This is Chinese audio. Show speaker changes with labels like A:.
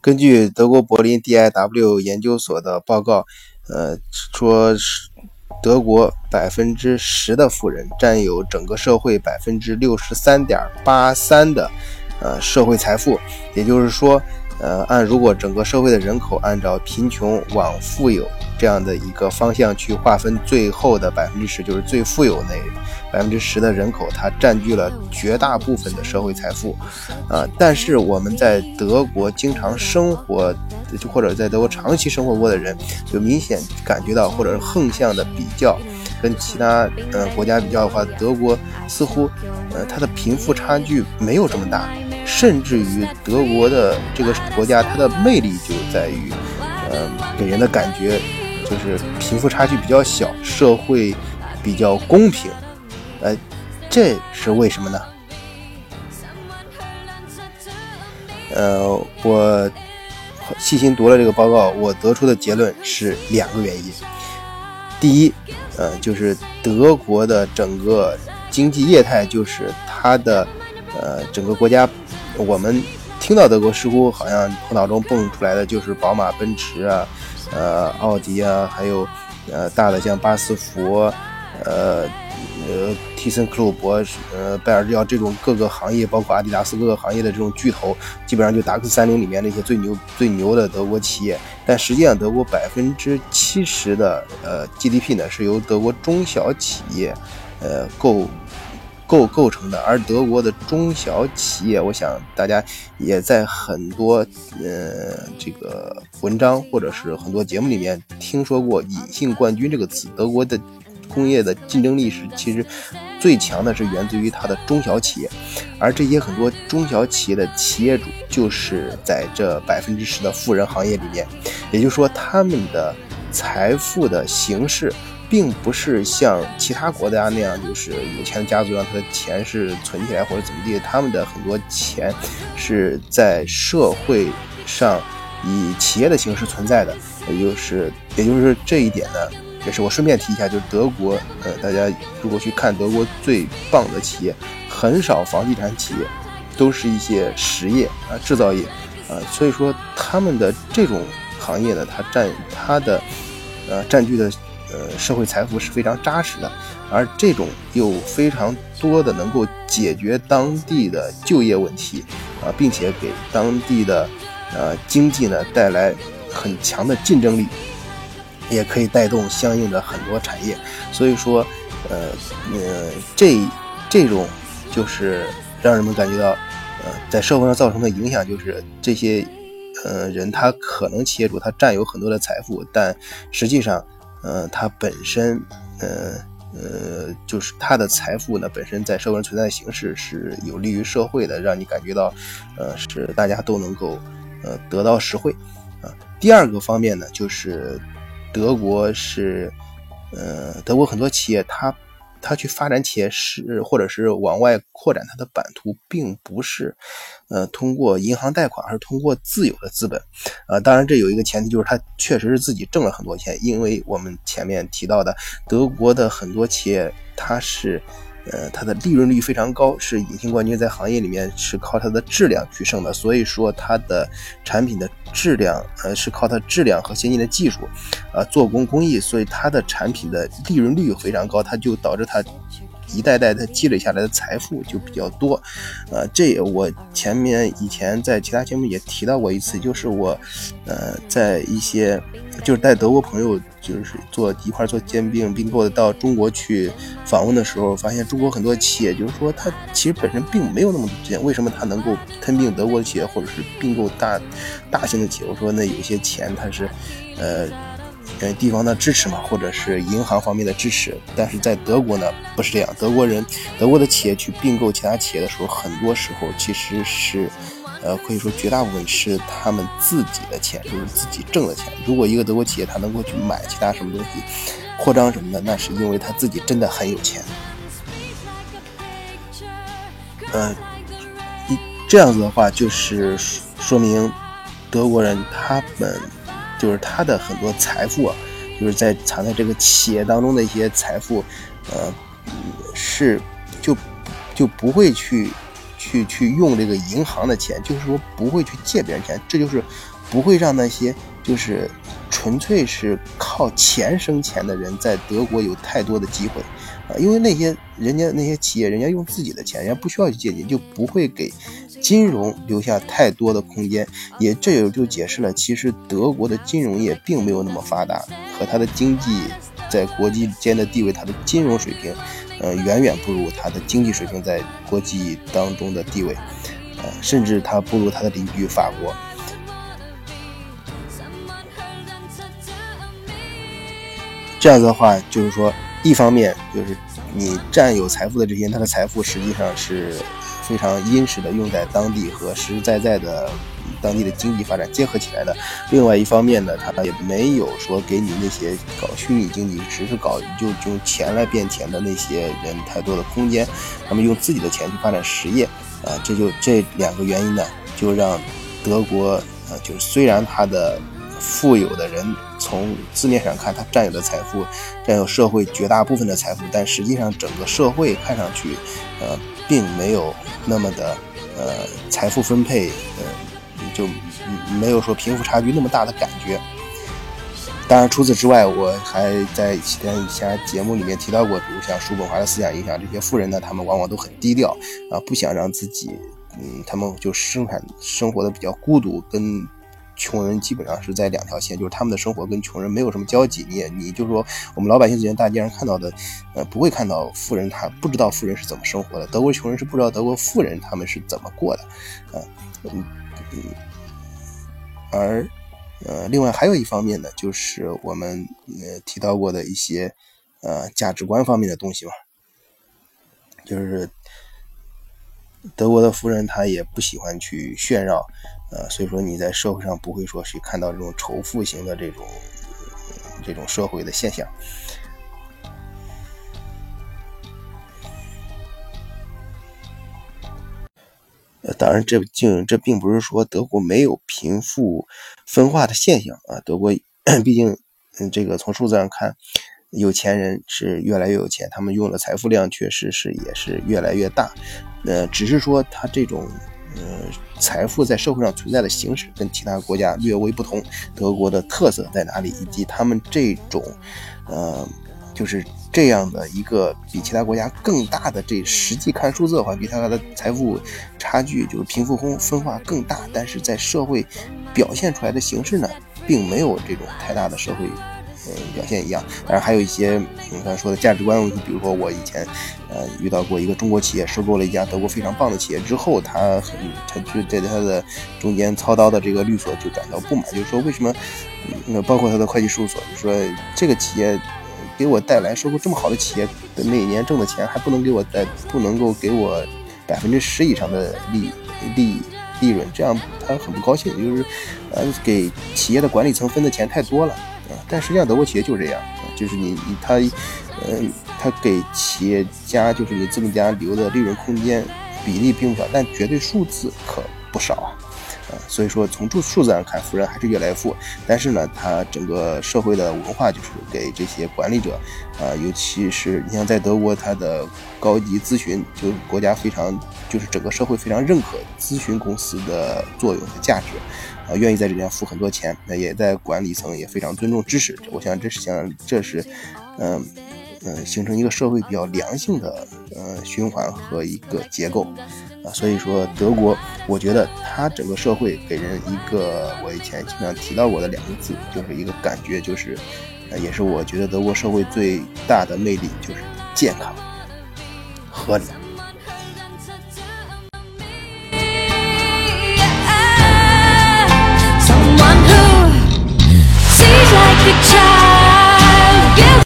A: 根据德国柏林 DIW 研究所的报告，呃，说是德国百分之十的富人占有整个社会百分之六十三点八三的呃社会财富，也就是说。呃，按如果整个社会的人口按照贫穷往富有这样的一个方向去划分，最后的百分之十就是最富有那百分之十的人口，它占据了绝大部分的社会财富。啊，但是我们在德国经常生活，就或者在德国长期生活过的人，就明显感觉到，或者是横向的比较，跟其他呃国家比较的话，德国似乎呃它的贫富差距没有这么大。甚至于德国的这个国家，它的魅力就在于，呃，给人的感觉就是贫富差距比较小，社会比较公平。呃，这是为什么呢？呃，我细心读了这个报告，我得出的结论是两个原因。第一，呃，就是德国的整个经济业态，就是它的呃整个国家。我们听到德国，似乎好像头脑中蹦出来的就是宝马、奔驰啊，呃，奥迪啊，还有呃大的像巴斯福，呃呃，提森克虏伯，呃，拜耳制药这种各个行业，包括阿迪达斯各个行业的这种巨头，基本上就达克三零里面那些最牛最牛的德国企业。但实际上，德国百分之七十的呃 GDP 呢，是由德国中小企业呃构。构构成的，而德国的中小企业，我想大家也在很多呃这个文章或者是很多节目里面听说过“隐性冠军”这个词。德国的工业的竞争力是其实最强的，是源自于它的中小企业，而这些很多中小企业的企业主就是在这百分之十的富人行业里面，也就是说他们的财富的形式。并不是像其他国家那样，就是有钱的家族让他的钱是存起来或者怎么地，他们的很多钱是在社会上以企业的形式存在的，也就是也就是这一点呢，也是我顺便提一下，就是德国，呃，大家如果去看德国最棒的企业，很少房地产企业，都是一些实业啊制造业啊，所以说他们的这种行业呢，它占它的呃占据的。呃，社会财富是非常扎实的，而这种又非常多的能够解决当地的就业问题啊，并且给当地的呃经济呢带来很强的竞争力，也可以带动相应的很多产业。所以说，呃呃，这这种就是让人们感觉到，呃，在社会上造成的影响就是这些呃人他可能企业主他占有很多的财富，但实际上。呃，他本身，呃呃，就是他的财富呢，本身在社会上存在的形式是有利于社会的，让你感觉到，呃，是大家都能够，呃，得到实惠，啊。第二个方面呢，就是德国是，呃，德国很多企业它。它去发展企业是，或者是往外扩展它的版图，并不是，呃，通过银行贷款，而是通过自有的资本，呃，当然这有一个前提，就是它确实是自己挣了很多钱，因为我们前面提到的德国的很多企业，它是。呃，它的利润率非常高，是隐形冠军，在行业里面是靠它的质量取胜的。所以说，它的产品的质量，呃，是靠它质量和先进的技术，啊，做工工艺，所以它的产品的利润率非常高，它就导致它。一代代他积累下来的财富就比较多，呃，这我前面以前在其他节目也提到过一次，就是我，呃，在一些就是带德国朋友就是做一块做兼并并购的到中国去访问的时候，发现中国很多企业就是说它其实本身并没有那么多钱，为什么它能够吞并德国的企业或者是并购大大型的企业？我说那有些钱它是，呃。呃，地方的支持嘛，或者是银行方面的支持，但是在德国呢，不是这样。德国人，德国的企业去并购其他企业的时候，很多时候其实是，呃，可以说绝大部分是他们自己的钱，就是自己挣的钱。如果一个德国企业他能够去买其他什么东西，扩张什么的，那是因为他自己真的很有钱。呃，一这样子的话，就是说明德国人他们。就是他的很多财富啊，就是在藏在这个企业当中的一些财富，呃，是就就不会去去去用这个银行的钱，就是说不会去借别人钱，这就是不会让那些就是纯粹是靠钱生钱的人在德国有太多的机会啊，因为那些人家那些企业，人家用自己的钱，人家不需要去借钱，就不会给金融留下太多的空间。也这也就解释了，其实德国的金融业并没有那么发达，和它的经济在国际间的地位，它的金融水平。呃，远远不如它的经济水平在国际当中的地位，呃，甚至它不如它的邻居法国。这样子的话，就是说，一方面就是你占有财富的这些，他的财富实际上是非常殷实的，用在当地和实实在在的。当地的经济发展结合起来的。另外一方面呢，他也没有说给你那些搞虚拟经济、只是搞就用钱来变钱的那些人太多的空间。他们用自己的钱去发展实业，啊，这就这两个原因呢，就让德国，呃，就是虽然他的富有的人从字面上看他占有的财富，占有社会绝大部分的财富，但实际上整个社会看上去，呃，并没有那么的，呃，财富分配，呃。就没有说贫富差距那么大的感觉。当然，除此之外，我还在其他一些节目里面提到过，比如像叔本华的思想影响，这些富人呢，他们往往都很低调啊，不想让自己，嗯，他们就生产生活的比较孤独，跟穷人基本上是在两条线，就是他们的生活跟穷人没有什么交集。你也你就说，我们老百姓之间大街上看到的，呃，不会看到富人他不知道富人是怎么生活的，德国穷人是不知道德国富人他们是怎么过的，啊，嗯。嗯，而呃，另外还有一方面呢，就是我们呃提到过的一些呃价值观方面的东西嘛，就是德国的富人他也不喜欢去炫耀，呃，所以说你在社会上不会说去看到这种仇富型的这种这种社会的现象。呃，当然，这竟这并不是说德国没有贫富分化的现象啊。德国毕竟，嗯，这个从数字上看，有钱人是越来越有钱，他们用的财富量确实是也是越来越大。呃，只是说他这种，呃，财富在社会上存在的形式跟其他国家略微不同。德国的特色在哪里？以及他们这种，呃。就是这样的一个比其他国家更大的这实际看数字的话，比他的财富差距就是贫富分分化更大，但是在社会表现出来的形式呢，并没有这种太大的社会呃表现一样。当然还有一些你刚才说的价值观问题，比如说我以前呃遇到过一个中国企业收购了一家德国非常棒的企业之后，他很他就在他的中间操刀的这个律所就感到不满，就是说为什么那包括他的会计事务所，就说这个企业。给我带来收购这么好的企业每年挣的钱，还不能给我带，不能够给我百分之十以上的利利利润，这样他很不高兴。就是，呃，给企业的管理层分的钱太多了但实际上德国企业就是这样，就是你他，嗯，他给企业家就是你资本家留的利润空间比例并不小，但绝对数字可不少啊。所以说，从数数字上看，富人还是越来越富。但是呢，他整个社会的文化就是给这些管理者，啊，尤其是你像在德国，他的高级咨询，就国家非常，就是整个社会非常认可咨询公司的作用和价值，啊，愿意在这边付很多钱。那也在管理层也非常尊重知识。我想这是想这是，嗯嗯，形成一个社会比较良性的呃循环和一个结构。啊，所以说德国，我觉得它整个社会给人一个我以前经常提到过的两个字，就是一个感觉，就是，呃，也是我觉得德国社会最大的魅力，就是健康、合理。 차